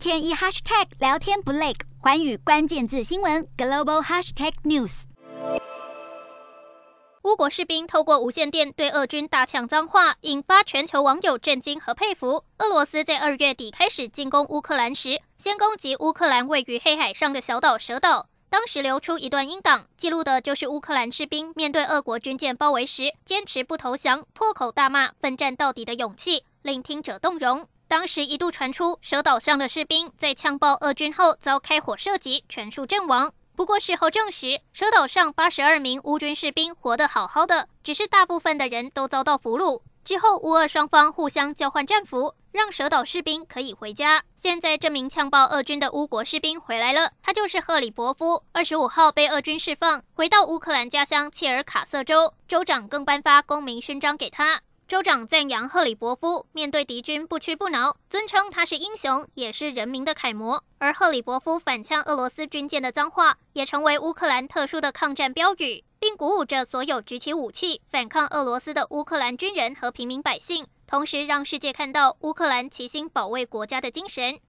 天一 hashtag 聊天不累，寰宇关键字新闻 global hashtag news。乌国士兵透过无线电对俄军大呛脏话，引发全球网友震惊和佩服。俄罗斯在二月底开始进攻乌克兰时，先攻击乌克兰位于黑海上的小岛蛇岛。当时流出一段音档，记录的就是乌克兰士兵面对俄国军舰包围时，坚持不投降、破口大骂、奋战到底的勇气，令听者动容。当时一度传出蛇岛上的士兵在呛爆俄军后遭开火射击，全数阵亡。不过事后证实，蛇岛上八十二名乌军士兵活得好好的，只是大部分的人都遭到俘虏。之后乌俄双方互相交换战俘。让蛇岛士兵可以回家。现在这名呛爆俄军的乌国士兵回来了，他就是赫里伯夫。二十五号被俄军释放，回到乌克兰家乡切尔卡瑟州，州长更颁发公民勋章给他。州长赞扬赫里伯夫面对敌军不屈不挠，尊称他是英雄，也是人民的楷模。而赫里伯夫反呛俄罗斯军舰的脏话，也成为乌克兰特殊的抗战标语，并鼓舞着所有举起武器反抗俄罗斯的乌克兰军人和平民百姓。同时，让世界看到乌克兰齐心保卫国家的精神。